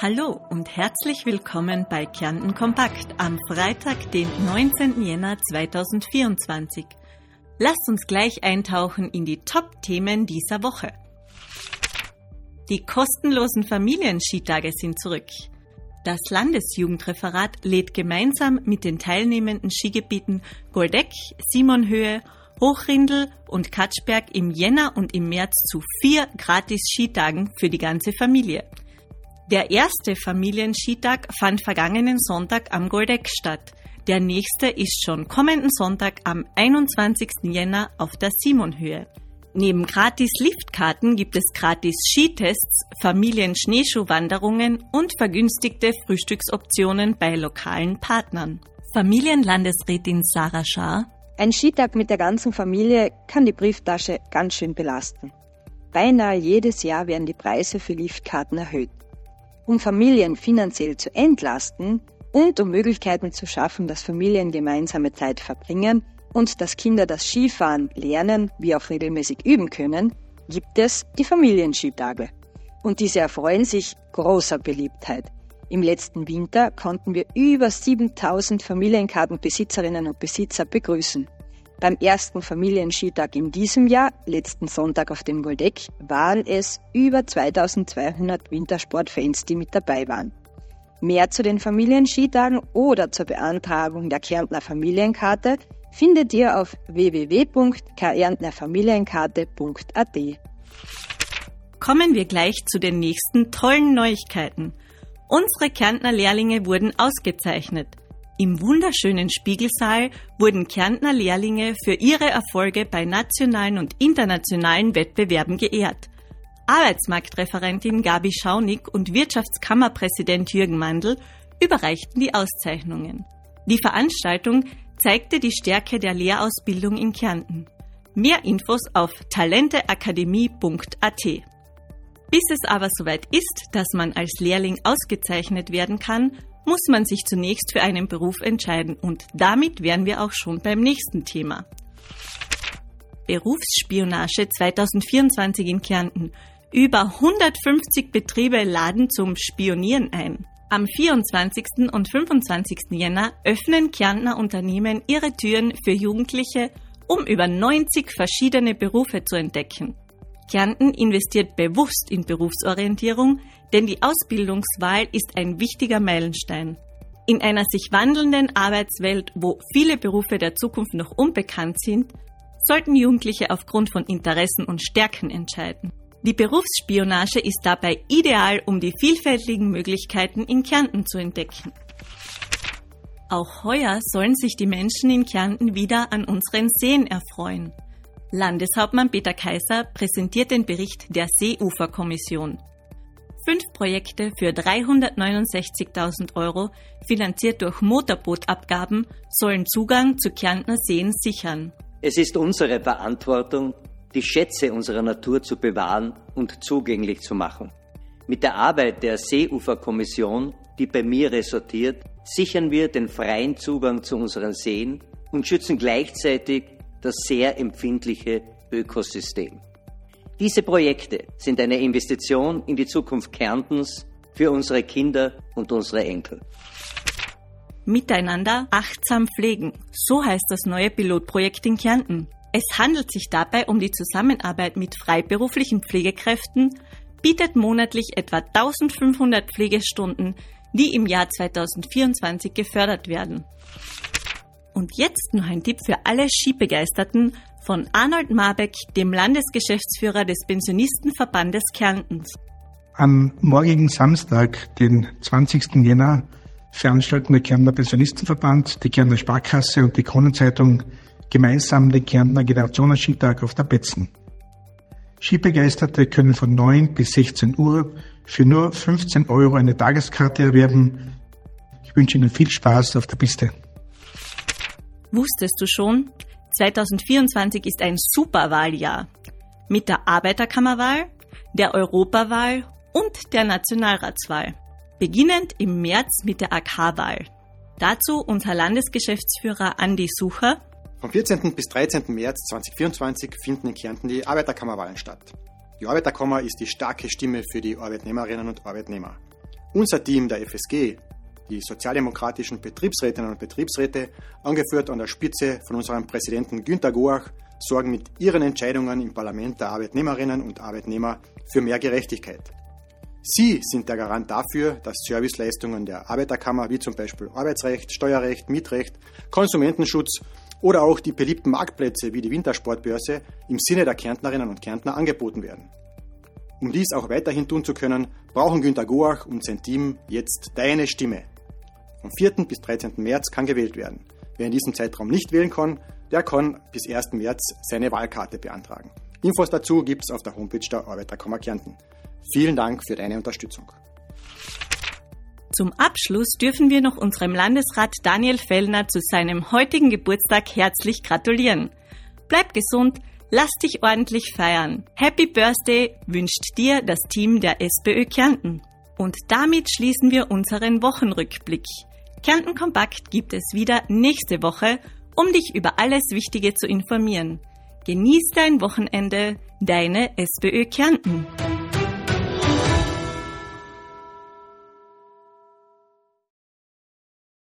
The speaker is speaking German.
Hallo und herzlich willkommen bei Kärnten Kompakt am Freitag, den 19. Jänner 2024. Lasst uns gleich eintauchen in die Top-Themen dieser Woche. Die kostenlosen Familienskitage sind zurück. Das Landesjugendreferat lädt gemeinsam mit den teilnehmenden Skigebieten Goldeck, Simonhöhe, Hochrindel und Katschberg im Jänner und im März zu vier Gratis-Skitagen für die ganze Familie. Der erste Familienskitag fand vergangenen Sonntag am Goldeck statt. Der nächste ist schon kommenden Sonntag am 21. Jänner auf der Simonhöhe. Neben gratis Liftkarten gibt es gratis Skitests, Familien-Schneeschuhwanderungen und vergünstigte Frühstücksoptionen bei lokalen Partnern. Familienlandesrätin Sarah Schaar. Ein Skitag mit der ganzen Familie kann die Brieftasche ganz schön belasten. Beinahe jedes Jahr werden die Preise für Liftkarten erhöht um Familien finanziell zu entlasten und um Möglichkeiten zu schaffen, dass Familien gemeinsame Zeit verbringen und dass Kinder das Skifahren lernen, wie auch regelmäßig üben können, gibt es die Familienskitage. Und diese erfreuen sich großer Beliebtheit. Im letzten Winter konnten wir über 7000 Familienkartenbesitzerinnen und Besitzer begrüßen. Beim ersten Familienskitag in diesem Jahr, letzten Sonntag auf dem Goldeck, waren es über 2200 Wintersportfans, die mit dabei waren. Mehr zu den Familienskitagen oder zur Beantragung der Kärntner Familienkarte findet ihr auf www.kärntnerfamilienkarte.at. Kommen wir gleich zu den nächsten tollen Neuigkeiten. Unsere Kärntner Lehrlinge wurden ausgezeichnet. Im wunderschönen Spiegelsaal wurden Kärntner Lehrlinge für ihre Erfolge bei nationalen und internationalen Wettbewerben geehrt. Arbeitsmarktreferentin Gabi Schaunig und Wirtschaftskammerpräsident Jürgen Mandl überreichten die Auszeichnungen. Die Veranstaltung zeigte die Stärke der Lehrausbildung in Kärnten. Mehr Infos auf talenteakademie.at. Bis es aber soweit ist, dass man als Lehrling ausgezeichnet werden kann, muss man sich zunächst für einen Beruf entscheiden und damit wären wir auch schon beim nächsten Thema. Berufsspionage 2024 in Kärnten. Über 150 Betriebe laden zum Spionieren ein. Am 24. und 25. Jänner öffnen Kärntner Unternehmen ihre Türen für Jugendliche, um über 90 verschiedene Berufe zu entdecken. Kärnten investiert bewusst in Berufsorientierung, denn die Ausbildungswahl ist ein wichtiger Meilenstein. In einer sich wandelnden Arbeitswelt, wo viele Berufe der Zukunft noch unbekannt sind, sollten Jugendliche aufgrund von Interessen und Stärken entscheiden. Die Berufsspionage ist dabei ideal, um die vielfältigen Möglichkeiten in Kärnten zu entdecken. Auch heuer sollen sich die Menschen in Kärnten wieder an unseren Seen erfreuen. Landeshauptmann Peter Kaiser präsentiert den Bericht der Seeuferkommission. Fünf Projekte für 369.000 Euro, finanziert durch Motorbootabgaben, sollen Zugang zu Kärntner Seen sichern. Es ist unsere Verantwortung, die Schätze unserer Natur zu bewahren und zugänglich zu machen. Mit der Arbeit der Seeuferkommission, die bei mir ressortiert, sichern wir den freien Zugang zu unseren Seen und schützen gleichzeitig das sehr empfindliche Ökosystem. Diese Projekte sind eine Investition in die Zukunft Kärntens für unsere Kinder und unsere Enkel. Miteinander achtsam pflegen. So heißt das neue Pilotprojekt in Kärnten. Es handelt sich dabei um die Zusammenarbeit mit freiberuflichen Pflegekräften, bietet monatlich etwa 1500 Pflegestunden, die im Jahr 2024 gefördert werden. Und jetzt noch ein Tipp für alle Skibegeisterten von Arnold Marbeck, dem Landesgeschäftsführer des Pensionistenverbandes Kärntens. Am morgigen Samstag, den 20. Jänner, veranstalten der Kärntner Pensionistenverband, die Kärntner Sparkasse und die Kronenzeitung gemeinsam den Kärntner Generationenskitag auf der Betzen. Skibegeisterte können von 9 bis 16 Uhr für nur 15 Euro eine Tageskarte erwerben. Ich wünsche Ihnen viel Spaß auf der Piste. Wusstest du schon? 2024 ist ein Superwahljahr. Mit der Arbeiterkammerwahl, der Europawahl und der Nationalratswahl. Beginnend im März mit der AK-Wahl. Dazu unser Landesgeschäftsführer Andi Sucher. Vom 14. bis 13. März 2024 finden in Kärnten die Arbeiterkammerwahlen statt. Die Arbeiterkammer ist die starke Stimme für die Arbeitnehmerinnen und Arbeitnehmer. Unser Team der FSG, die sozialdemokratischen Betriebsrätinnen und Betriebsräte, angeführt an der Spitze von unserem Präsidenten Günter Goach, sorgen mit ihren Entscheidungen im Parlament der Arbeitnehmerinnen und Arbeitnehmer für mehr Gerechtigkeit. Sie sind der Garant dafür, dass Serviceleistungen der Arbeiterkammer wie zum Beispiel Arbeitsrecht, Steuerrecht, Mietrecht, Konsumentenschutz oder auch die beliebten Marktplätze wie die Wintersportbörse im Sinne der Kärntnerinnen und Kärntner angeboten werden. Um dies auch weiterhin tun zu können, brauchen Günter Goach und sein Team jetzt deine Stimme. Vom 4. bis 13. März kann gewählt werden. Wer in diesem Zeitraum nicht wählen kann, der kann bis 1. März seine Wahlkarte beantragen. Infos dazu gibt es auf der Homepage der Arbeiterkammer Kärnten. Vielen Dank für deine Unterstützung. Zum Abschluss dürfen wir noch unserem Landesrat Daniel Fellner zu seinem heutigen Geburtstag herzlich gratulieren. Bleib gesund, lass dich ordentlich feiern. Happy Birthday wünscht dir das Team der SPÖ Kärnten. Und damit schließen wir unseren Wochenrückblick. Kärnten Kompakt gibt es wieder nächste Woche, um dich über alles Wichtige zu informieren. Genieß dein Wochenende, deine SPÖ Kärnten.